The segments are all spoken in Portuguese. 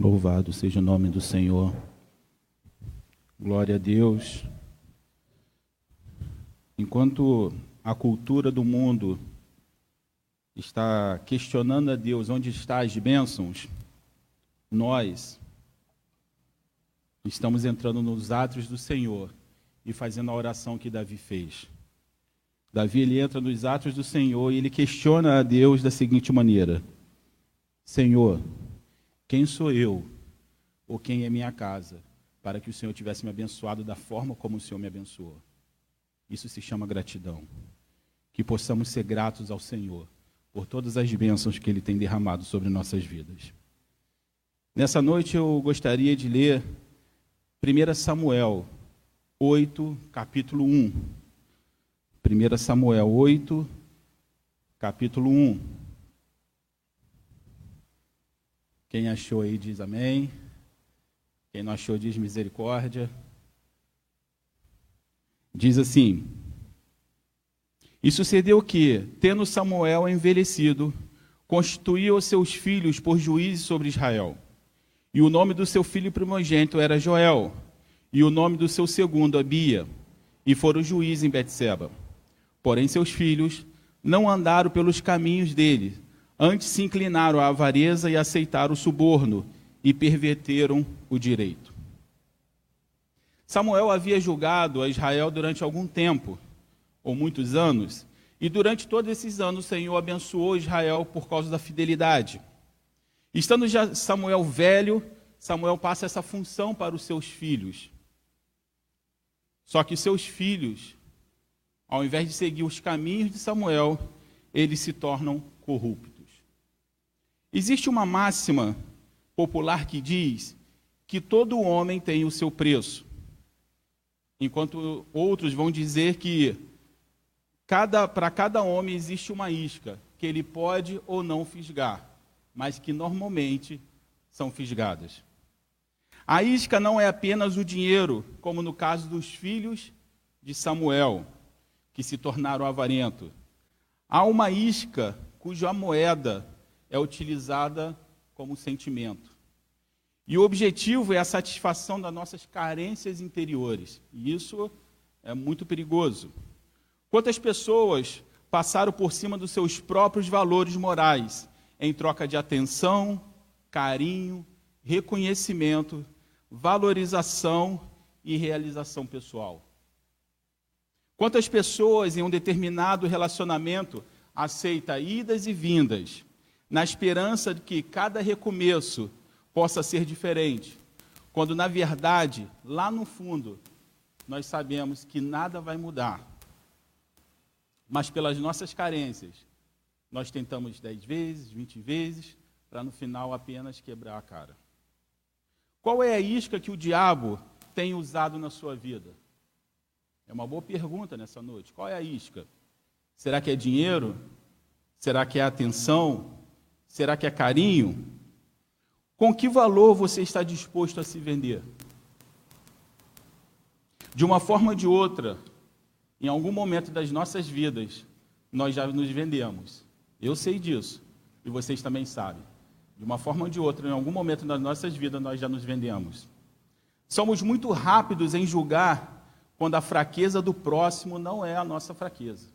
Louvado seja o nome do Senhor. Glória a Deus. Enquanto a cultura do mundo está questionando a Deus onde estão as bênçãos, nós estamos entrando nos atos do Senhor e fazendo a oração que Davi fez. Davi ele entra nos atos do Senhor e ele questiona a Deus da seguinte maneira: Senhor, quem sou eu ou quem é minha casa para que o Senhor tivesse me abençoado da forma como o Senhor me abençoou? Isso se chama gratidão. Que possamos ser gratos ao Senhor por todas as bênçãos que Ele tem derramado sobre nossas vidas. Nessa noite eu gostaria de ler 1 Samuel 8, capítulo 1. 1 Samuel 8, capítulo 1. Quem achou aí diz amém. Quem não achou diz misericórdia. Diz assim: E sucedeu que, tendo Samuel envelhecido, constituiu seus filhos por juízes sobre Israel. E o nome do seu filho primogênito era Joel, e o nome do seu segundo Abia, e foram juízes em Betseba. Porém seus filhos não andaram pelos caminhos dele, antes se inclinaram à avareza e aceitaram o suborno e perverteram o direito. Samuel havia julgado a Israel durante algum tempo, ou muitos anos, e durante todos esses anos o Senhor abençoou Israel por causa da fidelidade. Estando já Samuel velho, Samuel passa essa função para os seus filhos. Só que seus filhos, ao invés de seguir os caminhos de Samuel, eles se tornam corruptos. Existe uma máxima popular que diz que todo homem tem o seu preço, enquanto outros vão dizer que cada, para cada homem existe uma isca que ele pode ou não fisgar mas que normalmente são fisgadas. A isca não é apenas o dinheiro, como no caso dos filhos de Samuel, que se tornaram avarentos. Há uma isca cuja moeda é utilizada como sentimento. E o objetivo é a satisfação das nossas carências interiores. E isso é muito perigoso. Quantas pessoas passaram por cima dos seus próprios valores morais em troca de atenção, carinho, reconhecimento, valorização e realização pessoal. Quantas pessoas em um determinado relacionamento aceita idas e vindas, na esperança de que cada recomeço possa ser diferente, quando na verdade, lá no fundo, nós sabemos que nada vai mudar. Mas pelas nossas carências, nós tentamos 10 vezes, 20 vezes, para no final apenas quebrar a cara. Qual é a isca que o diabo tem usado na sua vida? É uma boa pergunta nessa noite. Qual é a isca? Será que é dinheiro? Será que é atenção? Será que é carinho? Com que valor você está disposto a se vender? De uma forma ou de outra, em algum momento das nossas vidas, nós já nos vendemos. Eu sei disso. E vocês também sabem. De uma forma ou de outra, em algum momento das nossas vidas, nós já nos vendemos. Somos muito rápidos em julgar quando a fraqueza do próximo não é a nossa fraqueza.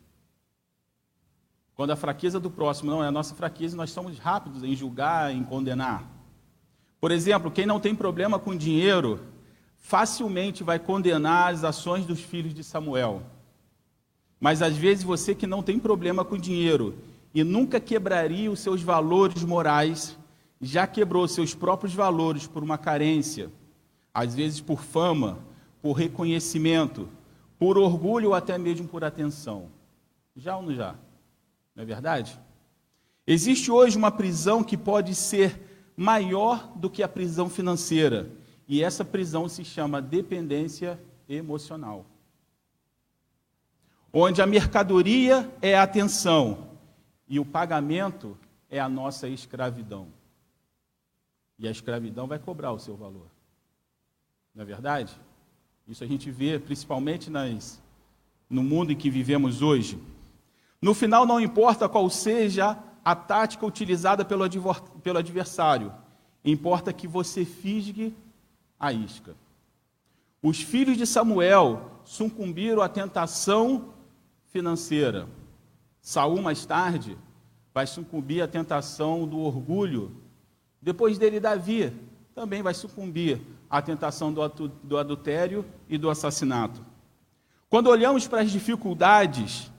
Quando a fraqueza do próximo não é a nossa fraqueza, nós somos rápidos em julgar, em condenar. Por exemplo, quem não tem problema com dinheiro, facilmente vai condenar as ações dos filhos de Samuel. Mas às vezes você que não tem problema com dinheiro e nunca quebraria os seus valores morais, já quebrou seus próprios valores por uma carência, às vezes por fama, por reconhecimento, por orgulho ou até mesmo por atenção. Já ou não já? Não é verdade? Existe hoje uma prisão que pode ser maior do que a prisão financeira, e essa prisão se chama dependência emocional. Onde a mercadoria é a atenção e o pagamento é a nossa escravidão. E a escravidão vai cobrar o seu valor. Não é verdade? Isso a gente vê principalmente nas, no mundo em que vivemos hoje. No final, não importa qual seja a tática utilizada pelo, pelo adversário, importa que você fisgue a isca. Os filhos de Samuel sucumbiram à tentação financeira. Saul mais tarde vai sucumbir à tentação do orgulho. Depois dele Davi também vai sucumbir à tentação do adultério e do assassinato. Quando olhamos para as dificuldades,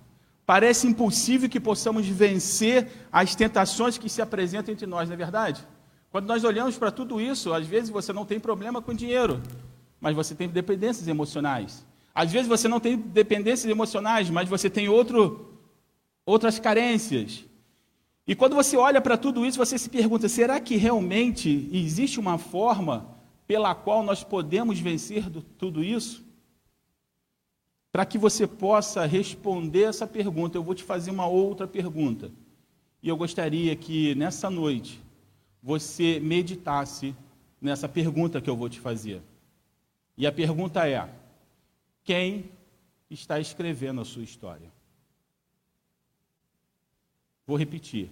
parece impossível que possamos vencer as tentações que se apresentam entre nós, não é verdade? Quando nós olhamos para tudo isso, às vezes você não tem problema com dinheiro, mas você tem dependências emocionais. Às vezes você não tem dependências emocionais, mas você tem outro, outras carências. E quando você olha para tudo isso, você se pergunta: será que realmente existe uma forma pela qual nós podemos vencer do, tudo isso? Para que você possa responder essa pergunta, eu vou te fazer uma outra pergunta. E eu gostaria que nessa noite você meditasse nessa pergunta que eu vou te fazer. E a pergunta é: quem está escrevendo a sua história? Vou repetir.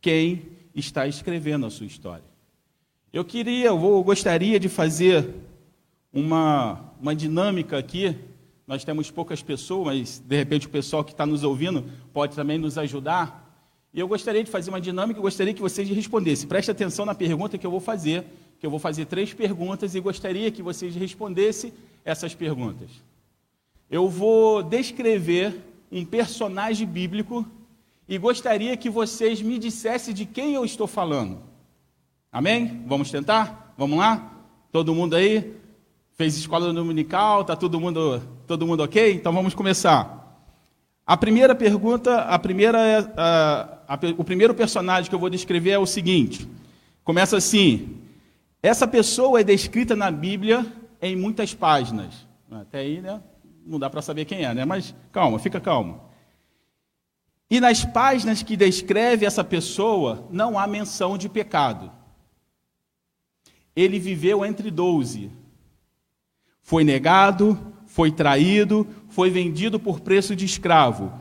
Quem está escrevendo a sua história? Eu queria, eu gostaria de fazer uma, uma dinâmica aqui. Nós temos poucas pessoas, de repente o pessoal que está nos ouvindo pode também nos ajudar. E eu gostaria de fazer uma dinâmica, eu gostaria que vocês respondessem. Preste atenção na pergunta que eu vou fazer, que eu vou fazer três perguntas e gostaria que vocês respondessem essas perguntas. Eu vou descrever um personagem bíblico e gostaria que vocês me dissessem de quem eu estou falando. Amém? Vamos tentar? Vamos lá? Todo mundo aí? Fez escola dominical? Tá todo mundo, todo mundo ok? Então vamos começar. A primeira pergunta, a primeira, a, a, o primeiro personagem que eu vou descrever é o seguinte. Começa assim: essa pessoa é descrita na Bíblia em muitas páginas. Até aí, né? Não dá para saber quem é, né? Mas calma, fica calmo. E nas páginas que descreve essa pessoa, não há menção de pecado. Ele viveu entre doze. Foi negado, foi traído, foi vendido por preço de escravo.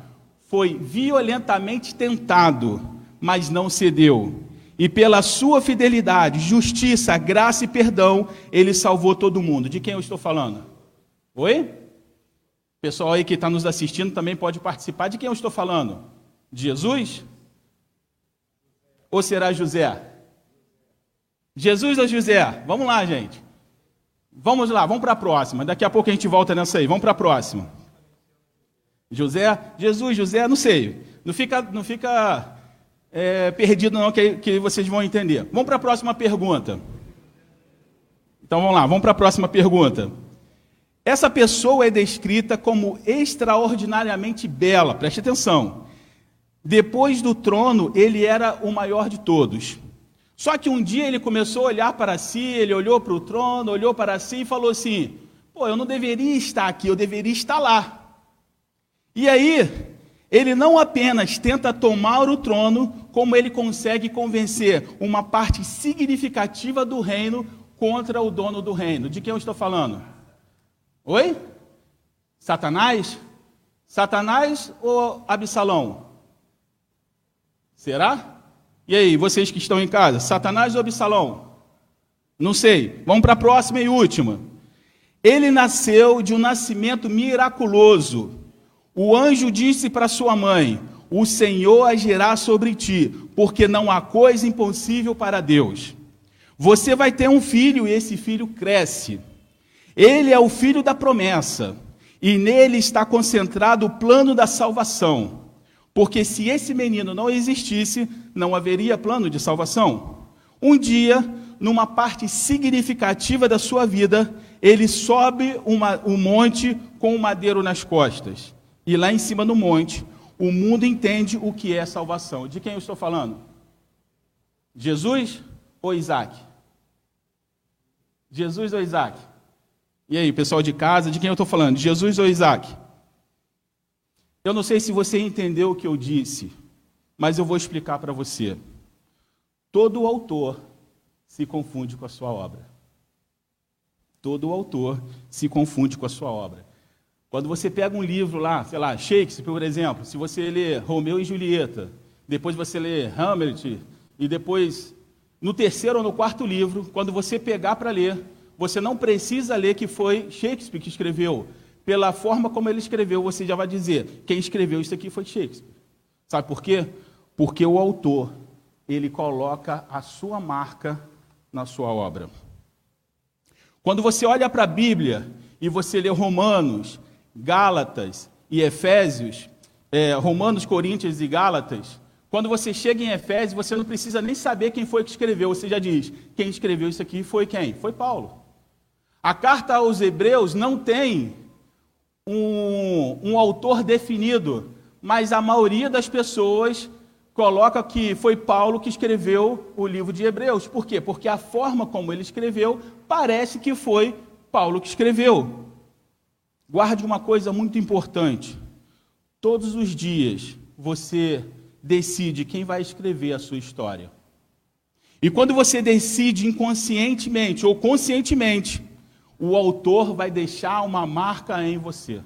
Foi violentamente tentado, mas não cedeu. E pela sua fidelidade, justiça, graça e perdão, ele salvou todo mundo. De quem eu estou falando? Oi? Pessoal aí que está nos assistindo também pode participar. De quem eu estou falando? De Jesus? Ou será José? Jesus ou José? Vamos lá, gente. Vamos lá, vamos para a próxima. Daqui a pouco a gente volta nessa aí. Vamos para a próxima. José, Jesus, José, não sei. Não fica, não fica é, perdido não, que, que vocês vão entender. Vamos para a próxima pergunta. Então vamos lá, vamos para a próxima pergunta. Essa pessoa é descrita como extraordinariamente bela, preste atenção. Depois do trono, ele era o maior de todos. Só que um dia ele começou a olhar para si, ele olhou para o trono, olhou para si e falou assim: pô, eu não deveria estar aqui, eu deveria estar lá. E aí, ele não apenas tenta tomar o trono, como ele consegue convencer uma parte significativa do reino contra o dono do reino. De quem eu estou falando? Oi? Satanás? Satanás ou Absalão? Será? E aí, vocês que estão em casa, Satanás ou Absalão? Não sei. Vamos para a próxima e última. Ele nasceu de um nascimento miraculoso. O anjo disse para sua mãe: O Senhor agirá sobre ti, porque não há coisa impossível para Deus. Você vai ter um filho e esse filho cresce. Ele é o filho da promessa, e nele está concentrado o plano da salvação. Porque se esse menino não existisse, não haveria plano de salvação. Um dia, numa parte significativa da sua vida, ele sobe uma, um monte com um madeiro nas costas. E lá em cima do monte, o mundo entende o que é salvação. De quem eu estou falando? Jesus ou Isaac? Jesus ou Isaac? E aí, pessoal de casa, de quem eu estou falando? Jesus ou Isaac? Eu não sei se você entendeu o que eu disse, mas eu vou explicar para você. Todo autor se confunde com a sua obra. Todo autor se confunde com a sua obra. Quando você pega um livro lá, sei lá, Shakespeare, por exemplo, se você lê Romeu e Julieta, depois você lê Hamlet, e depois no terceiro ou no quarto livro, quando você pegar para ler, você não precisa ler que foi Shakespeare que escreveu. Pela forma como ele escreveu, você já vai dizer: quem escreveu isso aqui foi Shakespeare. Sabe por quê? Porque o autor, ele coloca a sua marca na sua obra. Quando você olha para a Bíblia e você lê Romanos, Gálatas e Efésios, é, Romanos, Coríntios e Gálatas, quando você chega em Efésios, você não precisa nem saber quem foi que escreveu, você já diz: quem escreveu isso aqui foi quem? Foi Paulo. A carta aos Hebreus não tem um, um autor definido, mas a maioria das pessoas coloca que foi Paulo que escreveu o livro de Hebreus. Por quê? Porque a forma como ele escreveu parece que foi Paulo que escreveu. Guarde uma coisa muito importante. Todos os dias você decide quem vai escrever a sua história. E quando você decide inconscientemente ou conscientemente, o autor vai deixar uma marca em você.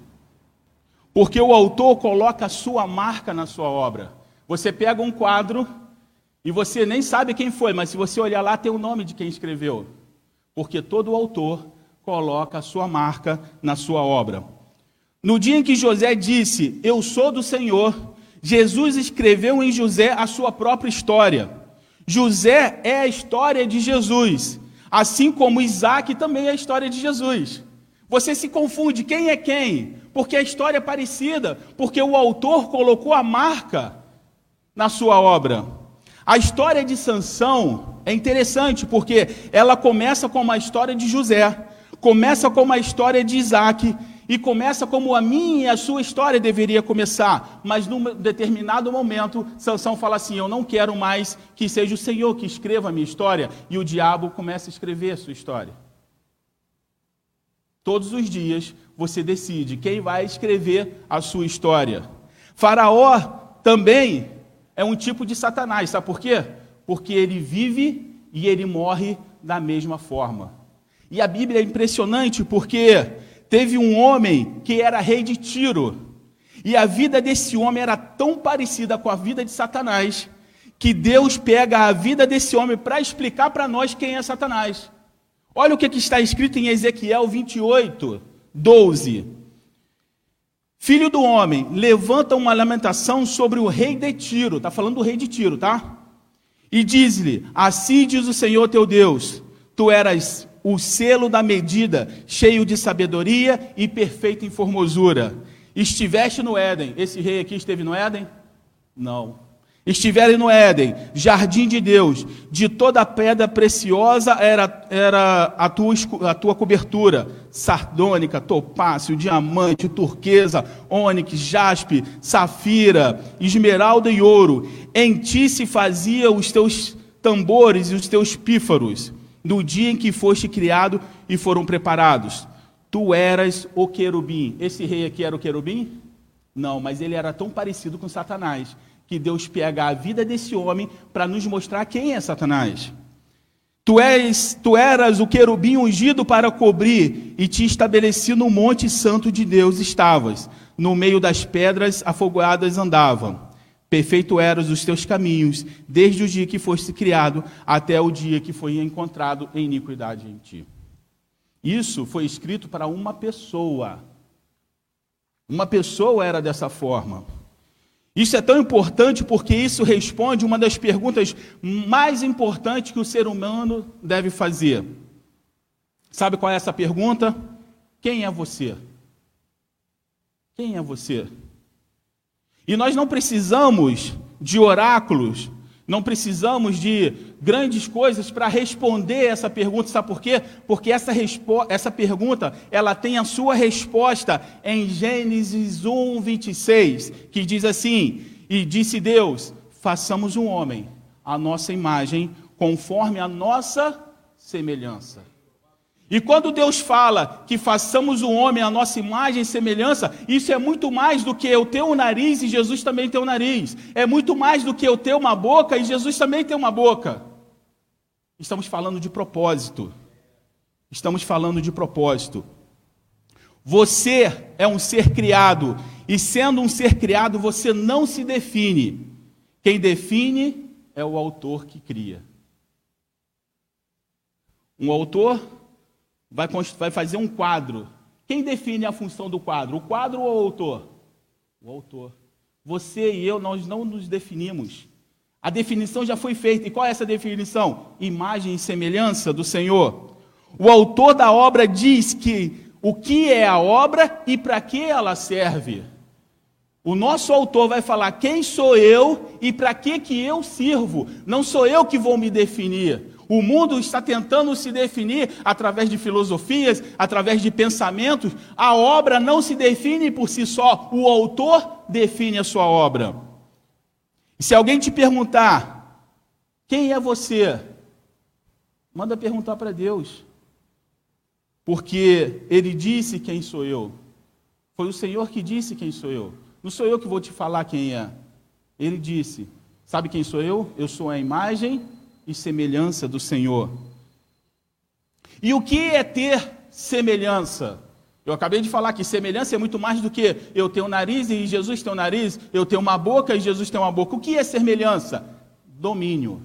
Porque o autor coloca a sua marca na sua obra. Você pega um quadro e você nem sabe quem foi, mas se você olhar lá, tem o nome de quem escreveu. Porque todo autor coloca a sua marca na sua obra. No dia em que José disse: Eu sou do Senhor, Jesus escreveu em José a sua própria história. José é a história de Jesus, assim como Isaac também é a história de Jesus. Você se confunde quem é quem, porque a história é parecida, porque o autor colocou a marca na sua obra. A história de Sansão é interessante porque ela começa com uma história de José, começa com uma história de Isaac e começa como a minha e a sua história deveria começar, mas num determinado momento, Sansão fala assim: Eu não quero mais que seja o Senhor que escreva a minha história, e o diabo começa a escrever a sua história. Todos os dias você decide quem vai escrever a sua história. Faraó também é um tipo de Satanás, sabe por quê? Porque ele vive e ele morre da mesma forma. E a Bíblia é impressionante porque teve um homem que era rei de Tiro. E a vida desse homem era tão parecida com a vida de Satanás, que Deus pega a vida desse homem para explicar para nós quem é Satanás. Olha o que, está escrito em Ezequiel 28, 12. Filho do homem, levanta uma lamentação sobre o rei de Tiro. Está falando do rei de Tiro, tá? E diz-lhe: Assim diz o Senhor teu Deus: Tu eras o selo da medida, cheio de sabedoria e perfeito em formosura. Estiveste no Éden. Esse rei aqui esteve no Éden? Não. Estivere no Éden, jardim de Deus, de toda pedra preciosa era, era a, tua, a tua cobertura: sardônica, topácio, diamante, turquesa, ônix, jaspe, safira, esmeralda e ouro. Em ti se fazia os teus tambores e os teus pífaros no dia em que foste criado e foram preparados. Tu eras o querubim. Esse rei aqui era o querubim? Não, mas ele era tão parecido com Satanás que Deus pega a vida desse homem para nos mostrar quem é Satanás. Tu, és, tu eras o querubim ungido para cobrir, e te estabeleci no monte santo de Deus estavas. No meio das pedras afoguadas andavam. Perfeito eras os teus caminhos, desde o dia que foste criado até o dia que foi encontrado em iniquidade em ti. Isso foi escrito para uma pessoa. Uma pessoa era dessa forma. Isso é tão importante porque isso responde uma das perguntas mais importantes que o ser humano deve fazer. Sabe qual é essa pergunta? Quem é você? Quem é você? E nós não precisamos de oráculos, não precisamos de grandes coisas para responder essa pergunta. Sabe por quê? Porque essa, essa pergunta ela tem a sua resposta em Gênesis 1, 26, que diz assim: E disse Deus: façamos um homem, a nossa imagem, conforme a nossa semelhança. E quando Deus fala que façamos o homem a nossa imagem e semelhança, isso é muito mais do que eu ter um nariz e Jesus também tem um nariz. É muito mais do que eu ter uma boca e Jesus também tem uma boca. Estamos falando de propósito. Estamos falando de propósito. Você é um ser criado, e sendo um ser criado, você não se define. Quem define é o autor que cria. Um autor vai, vai fazer um quadro. Quem define a função do quadro? O quadro ou o autor? O autor. Você e eu, nós não nos definimos. A definição já foi feita. E qual é essa definição? Imagem e semelhança do Senhor. O autor da obra diz que o que é a obra e para que ela serve. O nosso autor vai falar quem sou eu e para que que eu sirvo. Não sou eu que vou me definir. O mundo está tentando se definir através de filosofias, através de pensamentos. A obra não se define por si só, o autor define a sua obra. E se alguém te perguntar, quem é você? Manda perguntar para Deus porque ele disse quem sou eu. Foi o Senhor que disse quem sou eu. Não sou eu que vou te falar quem é. Ele disse: Sabe quem sou eu? Eu sou a imagem e semelhança do Senhor. E o que é ter semelhança? Eu acabei de falar que semelhança é muito mais do que eu tenho nariz e Jesus tem um nariz, eu tenho uma boca e Jesus tem uma boca. O que é semelhança? Domínio.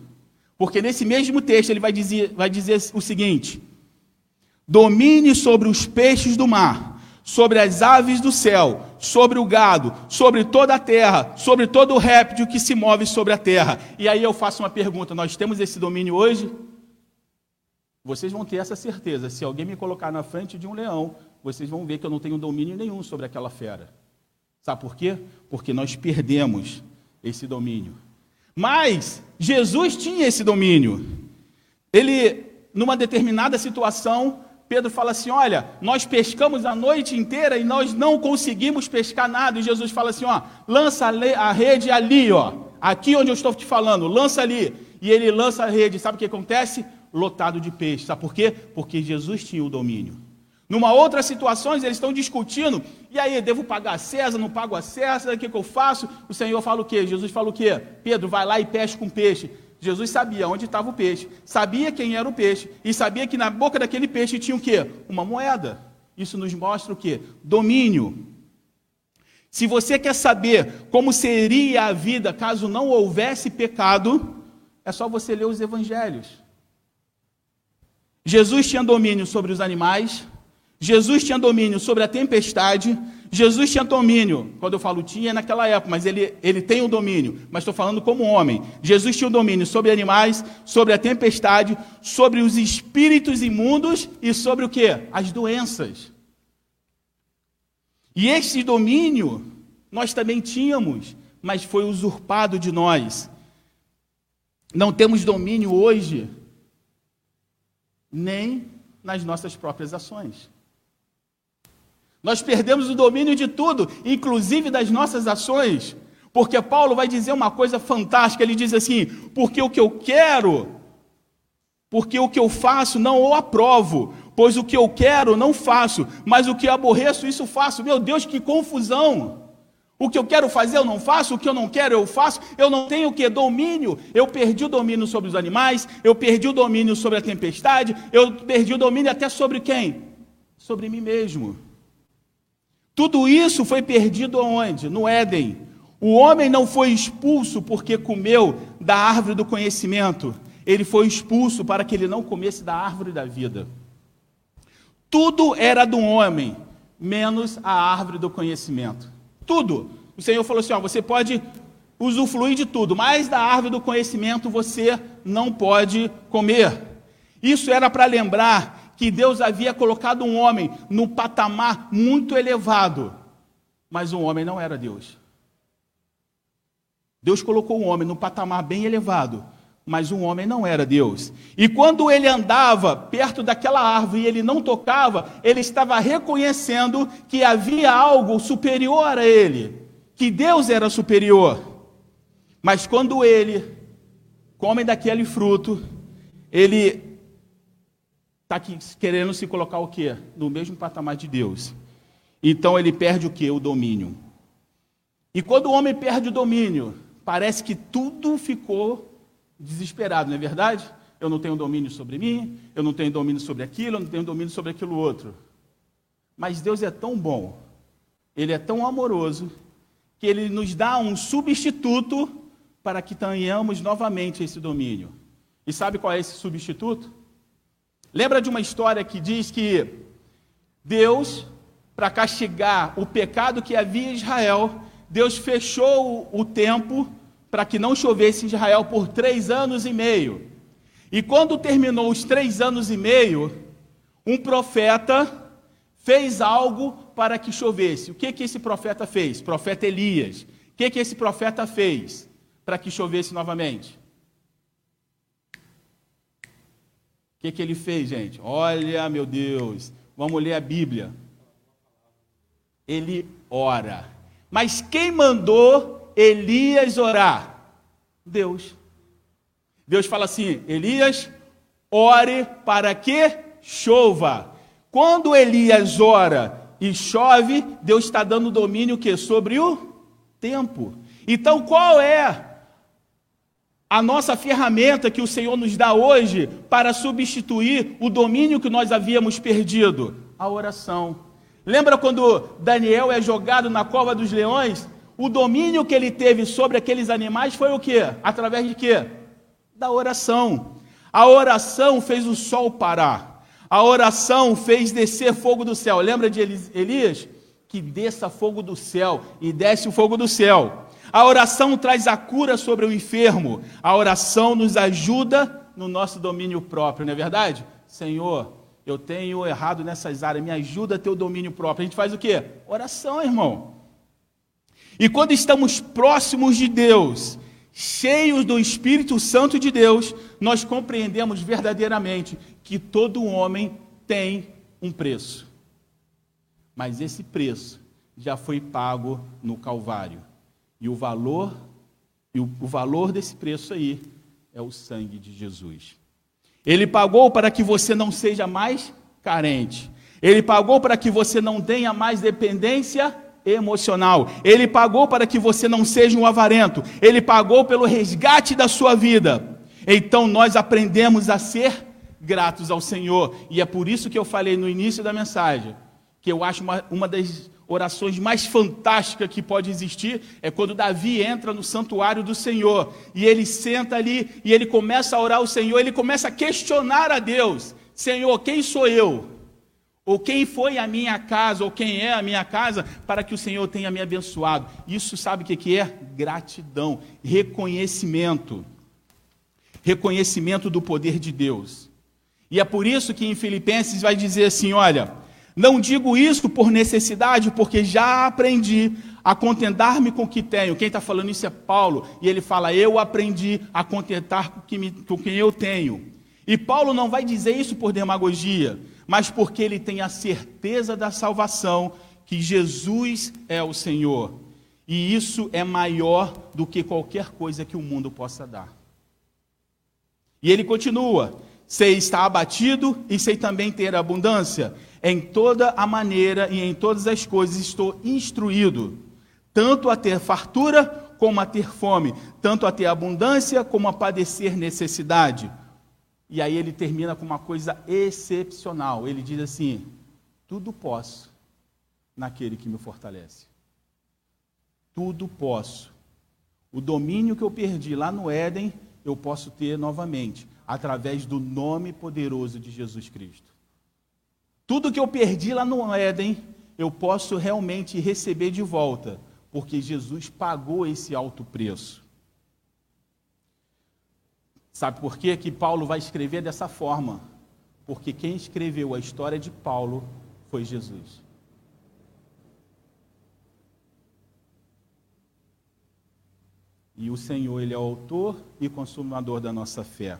Porque nesse mesmo texto ele vai dizer, vai dizer o seguinte: domine sobre os peixes do mar, sobre as aves do céu, sobre o gado, sobre toda a terra, sobre todo o réptil que se move sobre a terra. E aí eu faço uma pergunta: nós temos esse domínio hoje? Vocês vão ter essa certeza. Se alguém me colocar na frente de um leão, vocês vão ver que eu não tenho domínio nenhum sobre aquela fera. Sabe por quê? Porque nós perdemos esse domínio. Mas Jesus tinha esse domínio. Ele, numa determinada situação, Pedro fala assim: Olha, nós pescamos a noite inteira e nós não conseguimos pescar nada. E Jesus fala assim: Ó, lança a rede ali, ó, aqui onde eu estou te falando, lança ali. E ele lança a rede. Sabe o que acontece? Lotado de peixe. Sabe por quê? Porque Jesus tinha o domínio. Numa outra situação, eles estão discutindo, e aí, devo pagar a César, não pago a César, o que, que eu faço? O Senhor fala o quê? Jesus fala o quê? Pedro, vai lá e pesca com peixe. Jesus sabia onde estava o peixe, sabia quem era o peixe e sabia que na boca daquele peixe tinha o quê? Uma moeda. Isso nos mostra o quê? Domínio. Se você quer saber como seria a vida caso não houvesse pecado, é só você ler os evangelhos. Jesus tinha domínio sobre os animais, Jesus tinha domínio sobre a tempestade, Jesus tinha domínio, quando eu falo tinha é naquela época, mas ele, ele tem o domínio, mas estou falando como homem. Jesus tinha o domínio sobre animais, sobre a tempestade, sobre os espíritos imundos e sobre o que? As doenças. E este domínio nós também tínhamos, mas foi usurpado de nós. Não temos domínio hoje, nem nas nossas próprias ações. Nós perdemos o domínio de tudo, inclusive das nossas ações. Porque Paulo vai dizer uma coisa fantástica, ele diz assim: porque o que eu quero, porque o que eu faço não o aprovo, pois o que eu quero não faço, mas o que aborreço, isso faço. Meu Deus, que confusão! O que eu quero fazer eu não faço, o que eu não quero eu faço. Eu não tenho o que? Domínio. Eu perdi o domínio sobre os animais, eu perdi o domínio sobre a tempestade, eu perdi o domínio até sobre quem? Sobre mim mesmo. Tudo isso foi perdido onde? No Éden. O homem não foi expulso porque comeu da árvore do conhecimento. Ele foi expulso para que ele não comesse da árvore da vida. Tudo era do homem, menos a árvore do conhecimento. Tudo. O Senhor falou assim: ó, você pode usufruir de tudo, mas da árvore do conhecimento você não pode comer. Isso era para lembrar que Deus havia colocado um homem num patamar muito elevado, mas o homem não era Deus. Deus colocou um homem num patamar bem elevado, mas o homem não era Deus. E quando ele andava perto daquela árvore e ele não tocava, ele estava reconhecendo que havia algo superior a ele, que Deus era superior. Mas quando ele come daquele fruto, ele está querendo se colocar o quê? No mesmo patamar de Deus. Então ele perde o quê? O domínio. E quando o homem perde o domínio, parece que tudo ficou desesperado, não é verdade? Eu não tenho domínio sobre mim, eu não tenho domínio sobre aquilo, eu não tenho domínio sobre aquilo outro. Mas Deus é tão bom, Ele é tão amoroso, que Ele nos dá um substituto para que tenhamos novamente esse domínio. E sabe qual é esse substituto? Lembra de uma história que diz que Deus, para castigar o pecado que havia em Israel, Deus fechou o tempo para que não chovesse em Israel por três anos e meio. E quando terminou os três anos e meio, um profeta fez algo para que chovesse. O que que esse profeta fez? Profeta Elias. O que que esse profeta fez para que chovesse novamente? O que que ele fez, gente? Olha, meu Deus, vamos ler a Bíblia. Ele ora. Mas quem mandou Elias orar? Deus. Deus fala assim: Elias, ore para que chova. Quando Elias ora e chove, Deus está dando domínio que sobre o tempo. Então, qual é a nossa ferramenta que o Senhor nos dá hoje para substituir o domínio que nós havíamos perdido? A oração. Lembra quando Daniel é jogado na cova dos leões? O domínio que ele teve sobre aqueles animais foi o quê? Através de quê? Da oração. A oração fez o sol parar. A oração fez descer fogo do céu. Lembra de Elias? Que desça fogo do céu e desce o fogo do céu. A oração traz a cura sobre o enfermo. A oração nos ajuda no nosso domínio próprio, não é verdade? Senhor, eu tenho errado nessas áreas, me ajuda a ter o domínio próprio. A gente faz o quê? Oração, irmão. E quando estamos próximos de Deus, cheios do Espírito Santo de Deus, nós compreendemos verdadeiramente que todo homem tem um preço. Mas esse preço já foi pago no Calvário. E o valor e o, o valor desse preço aí é o sangue de Jesus. Ele pagou para que você não seja mais carente. Ele pagou para que você não tenha mais dependência emocional. Ele pagou para que você não seja um avarento. Ele pagou pelo resgate da sua vida. Então nós aprendemos a ser gratos ao Senhor. E é por isso que eu falei no início da mensagem que eu acho uma, uma das orações mais fantásticas que pode existir é quando Davi entra no santuário do Senhor e ele senta ali e ele começa a orar ao Senhor, ele começa a questionar a Deus: Senhor, quem sou eu? Ou quem foi a minha casa, ou quem é a minha casa, para que o Senhor tenha me abençoado. Isso sabe o que é? Gratidão, reconhecimento. Reconhecimento do poder de Deus. E é por isso que em Filipenses vai dizer assim: olha, não digo isso por necessidade, porque já aprendi a contentar-me com o que tenho. Quem está falando isso é Paulo, e ele fala: Eu aprendi a contentar com, que me, com quem eu tenho. E Paulo não vai dizer isso por demagogia mas porque ele tem a certeza da salvação, que Jesus é o Senhor. E isso é maior do que qualquer coisa que o mundo possa dar. E ele continua: sei estar abatido e sei também ter abundância. Em toda a maneira e em todas as coisas estou instruído, tanto a ter fartura como a ter fome, tanto a ter abundância como a padecer necessidade. E aí ele termina com uma coisa excepcional. Ele diz assim: Tudo posso naquele que me fortalece. Tudo posso. O domínio que eu perdi lá no Éden, eu posso ter novamente, através do nome poderoso de Jesus Cristo. Tudo que eu perdi lá no Éden, eu posso realmente receber de volta, porque Jesus pagou esse alto preço. Sabe por quê que Paulo vai escrever dessa forma? Porque quem escreveu a história de Paulo foi Jesus. E o Senhor, Ele é o autor e consumador da nossa fé.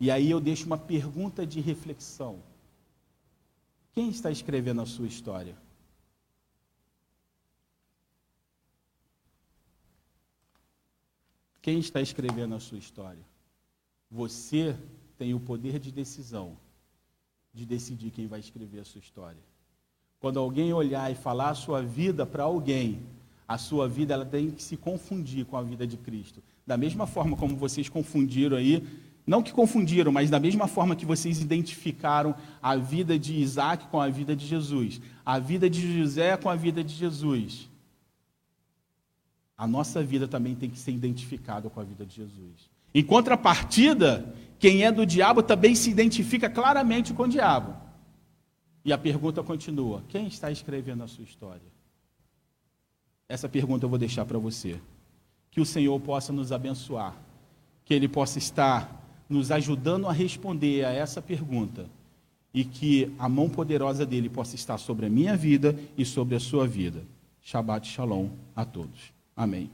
E aí eu deixo uma pergunta de reflexão. Quem está escrevendo a sua história? Quem está escrevendo a sua história? Você tem o poder de decisão de decidir quem vai escrever a sua história. Quando alguém olhar e falar a sua vida para alguém, a sua vida ela tem que se confundir com a vida de Cristo. Da mesma forma como vocês confundiram aí, não que confundiram, mas da mesma forma que vocês identificaram a vida de Isaac com a vida de Jesus, a vida de José com a vida de Jesus. A nossa vida também tem que ser identificada com a vida de Jesus. Em contrapartida, quem é do diabo também se identifica claramente com o diabo. E a pergunta continua: quem está escrevendo a sua história? Essa pergunta eu vou deixar para você. Que o Senhor possa nos abençoar, que Ele possa estar nos ajudando a responder a essa pergunta e que a mão poderosa dele possa estar sobre a minha vida e sobre a sua vida. Shabbat Shalom a todos. Amém.